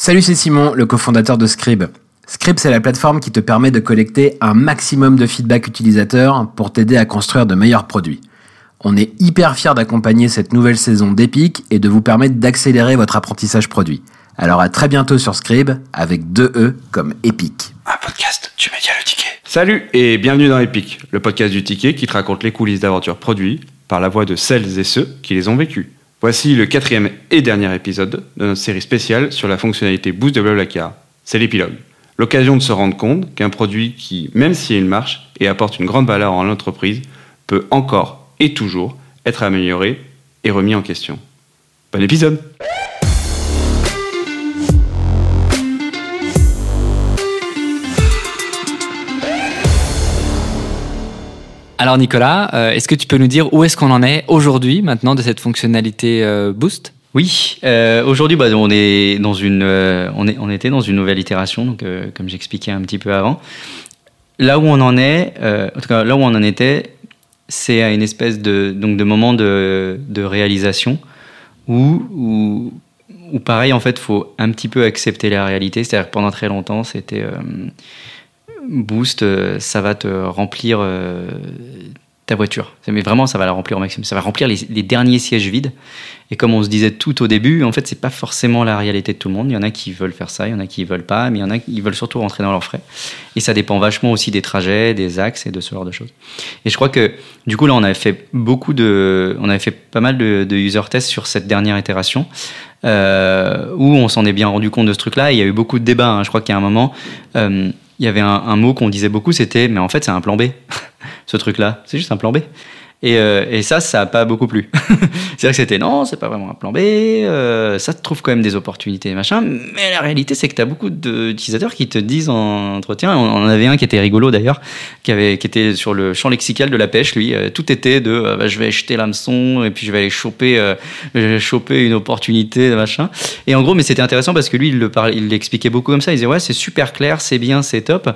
Salut, c'est Simon, le cofondateur de Scribe. Scribe, c'est la plateforme qui te permet de collecter un maximum de feedback utilisateur pour t'aider à construire de meilleurs produits. On est hyper fiers d'accompagner cette nouvelle saison d'Epic et de vous permettre d'accélérer votre apprentissage produit. Alors à très bientôt sur Scribe avec deux E comme Epic. Un podcast tu média le ticket. Salut et bienvenue dans Epic, le podcast du ticket qui te raconte les coulisses d'aventures produits par la voix de celles et ceux qui les ont vécues. Voici le quatrième et dernier épisode de notre série spéciale sur la fonctionnalité Boost de Blablacar. C'est l'épilogue. L'occasion de se rendre compte qu'un produit qui, même s'il marche et apporte une grande valeur en l'entreprise, peut encore et toujours être amélioré et remis en question. Bon épisode Alors Nicolas, euh, est-ce que tu peux nous dire où est-ce qu'on en est aujourd'hui maintenant de cette fonctionnalité euh, Boost? Oui, euh, aujourd'hui, bah, on est dans une, on, était dans une nouvelle itération, donc comme j'expliquais un petit peu avant. Là où on en est, en tout cas là où on en était, c'est à une espèce de donc de moment de, réalisation où, où, où pareil en fait, faut un petit peu accepter la réalité. C'est-à-dire que pendant très longtemps, c'était Boost, euh, ça va te remplir euh, ta voiture. Mais vraiment, ça va la remplir au maximum. Ça va remplir les, derniers sièges vides. Et comme on se disait tout au début, en fait, c'est pas forcément la réalité de tout le monde. Il y en a qui veulent faire ça, il y en a qui veulent pas, mais il y en a qui veulent surtout rentrer dans leurs frais. Et ça dépend vachement aussi des trajets, des axes et de ce genre de choses. Et je crois que du coup là, on avait fait beaucoup de, on avait fait pas mal de, user tests sur cette dernière itération. Euh, où on s'en est bien rendu compte de ce truc-là. Il y a eu beaucoup de débats. Hein. Je crois qu'il y a un moment, il y avait un, mot qu'on disait beaucoup, c'était mais en fait c'est un plan B, ce truc-là, c'est juste un plan B. Et, euh, et, ça, ça n'a pas beaucoup plu. c'est vrai que c'était non, c'est pas vraiment un plan B, euh, ça te trouve quand même des opportunités, machin. Mais la réalité, c'est que tu as beaucoup d'utilisateurs qui te disent en entretien, on en avait un qui était rigolo d'ailleurs, qui, qui était sur le champ lexical de la pêche, lui. Euh, tout était de bah, je vais acheter l'hameçon et puis je vais aller choper, choper une opportunité, machin. Et en gros, mais c'était intéressant parce que lui, il l'expliquait beaucoup comme ça. Il disait ouais, c'est super clair, c'est bien, c'est top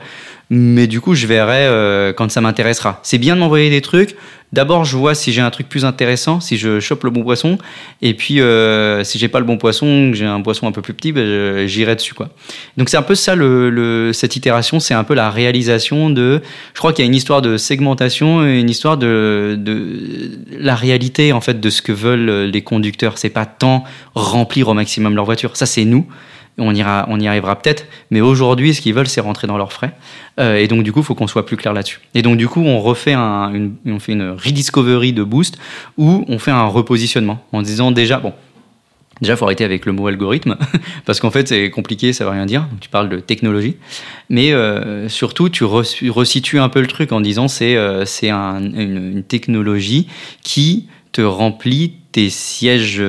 mais du coup, je verrai euh, quand ça m'intéressera. C'est bien de m'envoyer des trucs. D'abord, je vois si j'ai un truc plus intéressant, si je chope le bon poisson, et puis euh, si j'ai pas le bon poisson, que j'ai un poisson un peu plus petit, ben, j'irai dessus quoi. Donc c'est un peu ça le, cette itération, c'est un peu la réalisation de. Je crois qu'il y a une histoire de segmentation, et une histoire de, de la réalité en fait de ce que veulent les conducteurs. C'est pas tant remplir au maximum leur voiture. Ça c'est nous on, ira, on y arrivera peut-être, mais aujourd'hui, ce qu'ils veulent, c'est rentrer dans leurs frais. Euh, et donc, du coup, il faut qu'on soit plus clair là-dessus. Et donc, du coup, on refait un, une, on fait une rediscovery de Boost où on fait un repositionnement en disant déjà, bon, Déjà, faut arrêter avec le mot algorithme, parce qu'en fait, c'est compliqué, ça veut rien dire. Tu parles de technologie. Mais euh, surtout, tu resitues un peu le truc en disant c'est euh, une, technologie qui te remplit tes sièges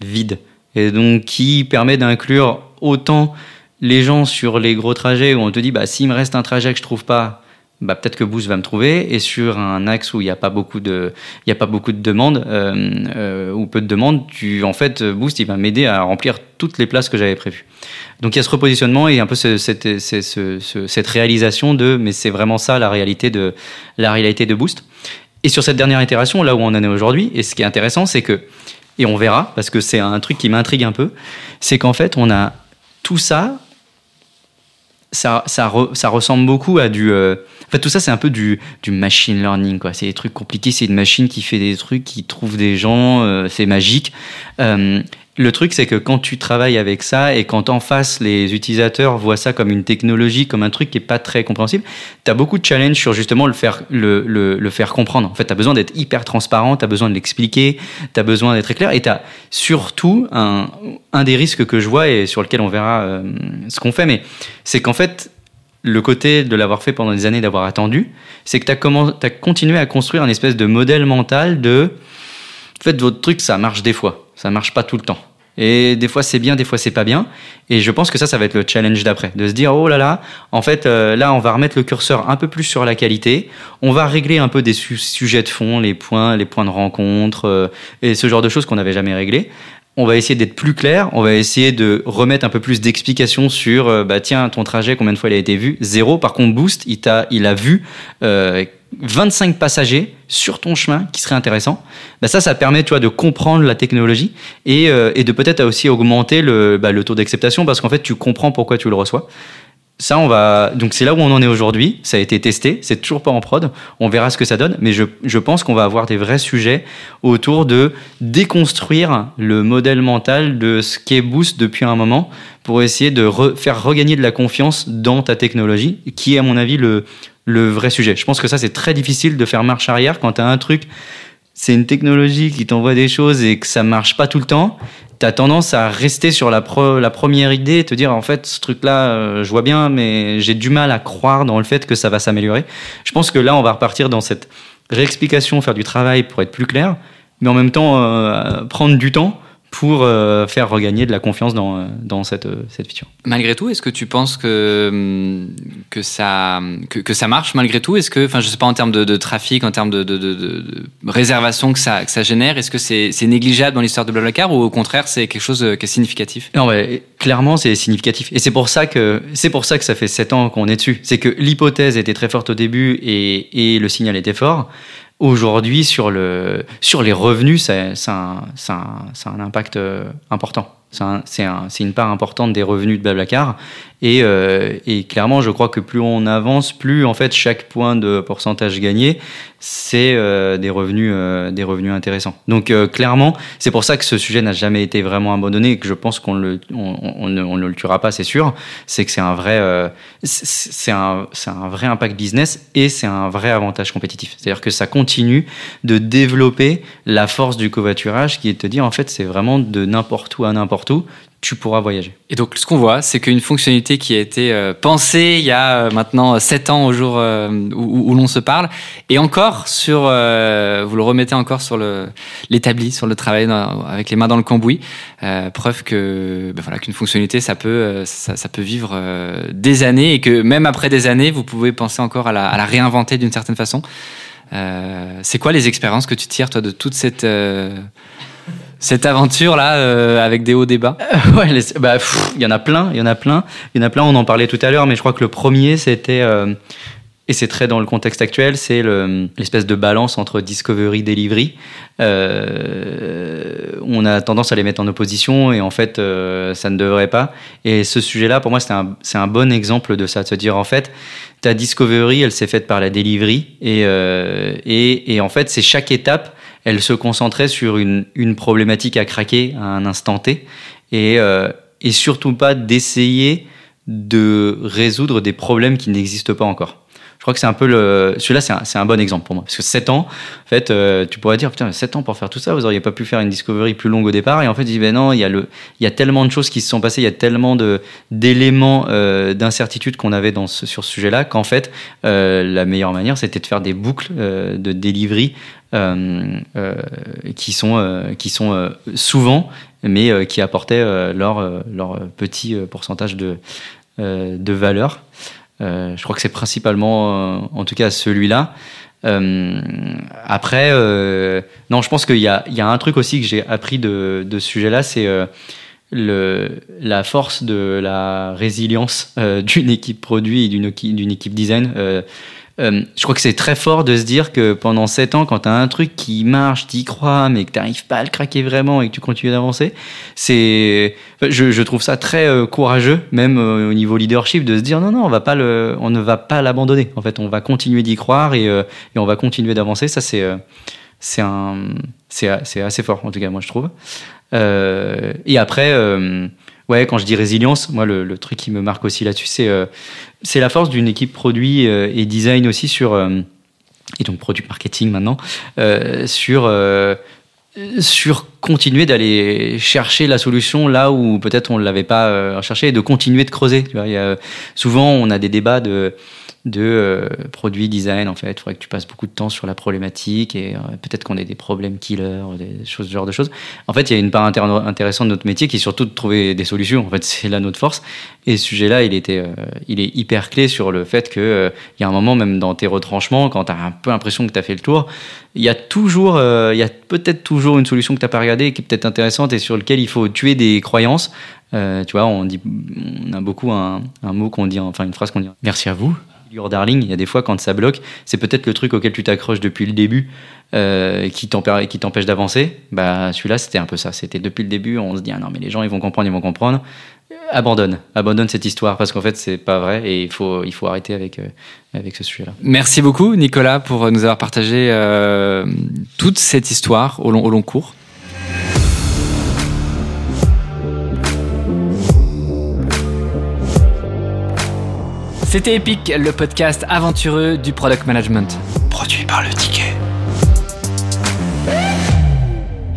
vides. Et donc, qui permet d'inclure autant les gens sur les gros trajets où on te dit bah s'il me reste un trajet que je trouve pas bah, peut-être que Boost va me trouver. Et sur un axe où il n'y a pas beaucoup de il a pas beaucoup de demandes euh, euh, ou peu de demandes tu en fait Boost il va m'aider à remplir toutes les places que j'avais prévues. Donc il y a ce repositionnement et un peu cette, cette réalisation de mais c'est vraiment ça la réalité de la réalité de Boost. Et sur cette dernière itération là où on en est aujourd'hui et ce qui est intéressant c'est que et on verra parce que c'est un truc qui m'intrigue un peu c'est qu'en fait on a tout ça, ça, ça, ressemble beaucoup à du. Euh, en fait, tout ça, c'est un peu du, du machine learning, quoi. C'est des trucs compliqués, c'est une machine qui fait des trucs, qui trouve des gens, euh, c'est magique. Euh, le truc, c'est que quand tu travailles avec ça et quand en face les utilisateurs voient ça comme une technologie, comme un truc qui est pas très compréhensible, tu as beaucoup de challenges sur justement le faire, le, faire comprendre. En fait, tu as besoin d'être hyper transparent, tu as besoin de l'expliquer, tu as besoin d'être clair et tu as surtout un, des risques que je vois et sur lequel on verra euh, ce qu'on fait, mais c'est qu'en fait, le côté de l'avoir fait pendant des années, d'avoir attendu, c'est que tu as, as, continué à construire un espèce de modèle mental de. Faites votre truc, ça marche des fois, ça marche pas tout le temps. Et des fois c'est bien, des fois c'est pas bien. Et je pense que ça, ça va être le challenge d'après, de se dire oh là là, en fait euh, là on va remettre le curseur un peu plus sur la qualité, on va régler un peu des sujets de fond, les points, les points de rencontre euh, et ce genre de choses qu'on n'avait jamais réglé. On va essayer d'être plus clair, on va essayer de remettre un peu plus d'explications sur euh, bah tiens ton trajet combien de fois il a été vu? Zéro. Par contre Boost il a il a vu 25 passagers sur ton chemin qui serait intéressant. Bah ça, ça permet tu de comprendre la technologie et, euh, de peut-être aussi augmenter le, bah, le taux d'acceptation parce qu'en fait, tu comprends pourquoi tu le reçois. Ça, on va. Donc, c'est là où on en est aujourd'hui. Ça a été testé. C'est toujours pas en prod. On verra ce que ça donne. Mais je, je pense qu'on va avoir des vrais sujets autour de déconstruire le modèle mental de ce qu'est Boost depuis un moment pour essayer de re- faire regagner de la confiance dans ta technologie, qui est, à mon avis, le, vrai sujet. Je pense que ça, c'est très difficile de faire marche arrière quand tu as un truc. C'est une technologie qui t'envoie des choses et que ça marche pas tout le temps tu as tendance à rester sur la, première idée et te dire en fait ce truc là je vois bien mais j'ai du mal à croire dans le fait que ça va s'améliorer. Je pense que là on va repartir dans cette réexplication, faire du travail pour être plus clair, mais en même temps euh, prendre du temps pour euh, faire regagner de la confiance dans, euh, dans cette, euh, cette feature. Malgré tout, est-ce que tu penses que, que, ça, que, que ça marche malgré tout? Est-ce que, enfin, je sais pas en termes de, de trafic, en termes de, de, de, réservation que ça, que ça génère, est-ce que c'est négligeable dans l'histoire de Blablacar ou au contraire c'est quelque chose qui est significatif? Non, ouais, clairement, c'est significatif. Et c'est pour ça que pour ça que ça fait sept ans qu'on est dessus. C'est que l'hypothèse était très forte au début et, et le signal était fort. Aujourd'hui, sur le sur les revenus, a un- un- impact euh, important. C'est un- C'est un- c'est une part importante des revenus de Blablacar. Et, euh, et clairement, je crois que plus on avance, plus en fait chaque point de pourcentage gagné, c'est euh, des revenus, euh, des revenus intéressants. Donc clairement, c'est pour ça que ce sujet n'a jamais été vraiment abandonné et que je pense qu'on le, on, ne, le tuera pas, c'est sûr. C'est que c'est un vrai, c'est un, un vrai impact business et c'est un vrai avantage compétitif. C'est-à-dire que ça continue de développer la force du covoiturage qui est de te dire en fait c'est vraiment de n'importe où à n'importe où tu pourras voyager. Et donc, ce qu'on voit, c'est qu'une fonctionnalité qui a été euh, pensée il y a euh, maintenant 7 ans au jour euh, où, l'on se parle, et encore sur, euh, vous le remettez encore sur l'établi, sur le travail avec les mains dans le cambouis, euh, preuve que ben voilà qu'une fonctionnalité ça peut euh, ça, peut vivre euh, des années et que même après des années, vous pouvez penser encore à la, à la réinventer d'une certaine façon. Euh, c'est quoi les expériences que tu tires toi de toute cette euh, cette aventure là avec des hauts des bas ouais, bah, il y en a plein, il y en a plein, il y en a plein. On en parlait tout à l'heure, mais je crois que le premier c'était euh, et c'est très dans le contexte actuel, c'est le- l'espèce de balance entre discovery delivery. Euh, on a tendance à les mettre en opposition et en fait euh, ça ne devrait pas. Et ce sujet-là, pour moi, c'est un, un bon exemple de ça, de se dire en fait ta discovery, elle s'est faite par la delivery euh, et, et en fait c'est chaque étape, elle se concentrait sur une, une problématique à craquer à un instant T et, euh, et surtout pas d'essayer de résoudre des problèmes qui n'existent pas encore. Je crois que c'est un peu le. Celui-là, c'est un, un bon exemple pour moi. Parce que 7 ans, en fait, euh, tu pourrais dire, putain, 7 ans pour faire tout ça, vous auriez pas pu faire une discovery plus longue au départ. Et en fait, dit, ben non, il y, a le, il y a tellement de choses qui se sont passées, il y a tellement d'éléments euh, d'incertitude qu'on avait dans ce, sur ce sujet-là, qu'en fait, euh, la meilleure manière, c'était de faire des boucles euh, de delivery euh, euh, qui sont, qui sont souvent, mais qui apportaient leur, leur petit pourcentage de, de valeur. Euh, je crois que c'est principalement, euh, en tout cas, celui-là. Euh, après, euh, non, je pense qu'il y a, il y a un truc aussi que j'ai appris de, de ce sujet-là, c'est euh, la force de la résilience euh, d'une équipe produit et d'une équipe design. Euh, je crois que c'est très fort de se dire que pendant 7 ans, quand tu as un truc qui marche, tu y crois, mais que tu n'arrives pas à le craquer vraiment et que tu continues d'avancer, c'est, je, trouve ça très euh, courageux, même euh, au niveau leadership, de se dire non, non, on, ne va pas l'abandonner. En fait, on va continuer d'y croire et, on va continuer d'avancer. Ça, c'est assez fort, en tout cas, moi, je trouve. Et après, ouais, quand je dis résilience, moi, le, truc qui me marque aussi là-dessus, c'est euh, la force d'une équipe produit euh, et design aussi sur, euh, et donc produit marketing maintenant, euh, sur, sur continuer d'aller chercher la solution là où peut-être on ne l'avait pas euh, et de continuer de creuser. Tu vois, souvent, on a des débats de de euh, produits design en fait. Il faudrait que tu passes beaucoup de temps sur la problématique et euh, peut-être qu'on ait des problèmes killers des choses ce genre de choses. En fait il y a une part intér- intéressante de notre métier qui est surtout de trouver des solutions. En fait c'est là notre force. Et ce sujet là il était euh, il est hyper clé sur le fait que euh, il y a un moment même dans tes retranchements quand tu as un peu l'impression que tu as fait le tour il y a toujours il y a peut-être toujours une solution que tu n'as pas regardée qui est peut-être intéressante et sur lequel il faut tuer des croyances. Tu vois on dit on a beaucoup un mot qu'on dit enfin une phrase qu'on dit. Merci à vous Darling, il y a des fois quand ça bloque, c'est peut-être le truc auquel tu t'accroches depuis le début euh, qui t'empêche d'avancer. Bah celui-là c'était un peu ça. C'était depuis le début, on se dit ah non mais les gens ils vont comprendre, ils vont comprendre. Euh, Abandonne, abandonne cette histoire parce qu'en fait c'est pas vrai et il faut il faut arrêter avec euh, avec ce sujet-là. Merci beaucoup, Nicolas, pour nous avoir partagé euh, toute cette histoire au long, au long cours. C'était Epic, le podcast aventureux du product management. Produit par le ticket.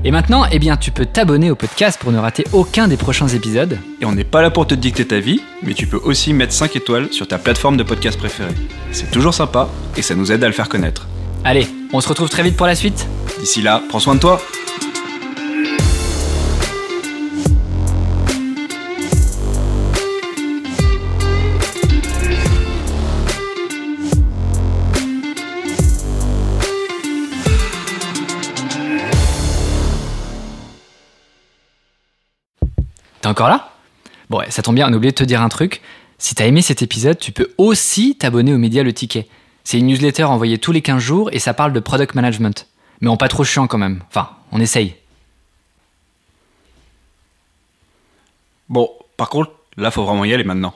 Et maintenant, eh bien, tu peux t'abonner au podcast pour ne rater aucun des prochains épisodes. Et on n'est pas là pour te dicter ta vie, mais tu peux aussi mettre 5 étoiles sur ta plateforme de podcast préférée. C'est toujours sympa et ça nous aide à le faire connaître. Allez, on se retrouve très vite pour la suite. D'ici là, prends soin de toi T'es encore là? Bon, ça tombe bien, on a oublié de te dire un truc. Si t'as aimé cet épisode, tu peux aussi t'abonner au média Le Ticket. C'est une newsletter envoyée tous les 15 jours et ça parle de product management. Mais en pas trop chiant quand même. Enfin, on essaye. Bon, par contre, là faut vraiment y aller maintenant.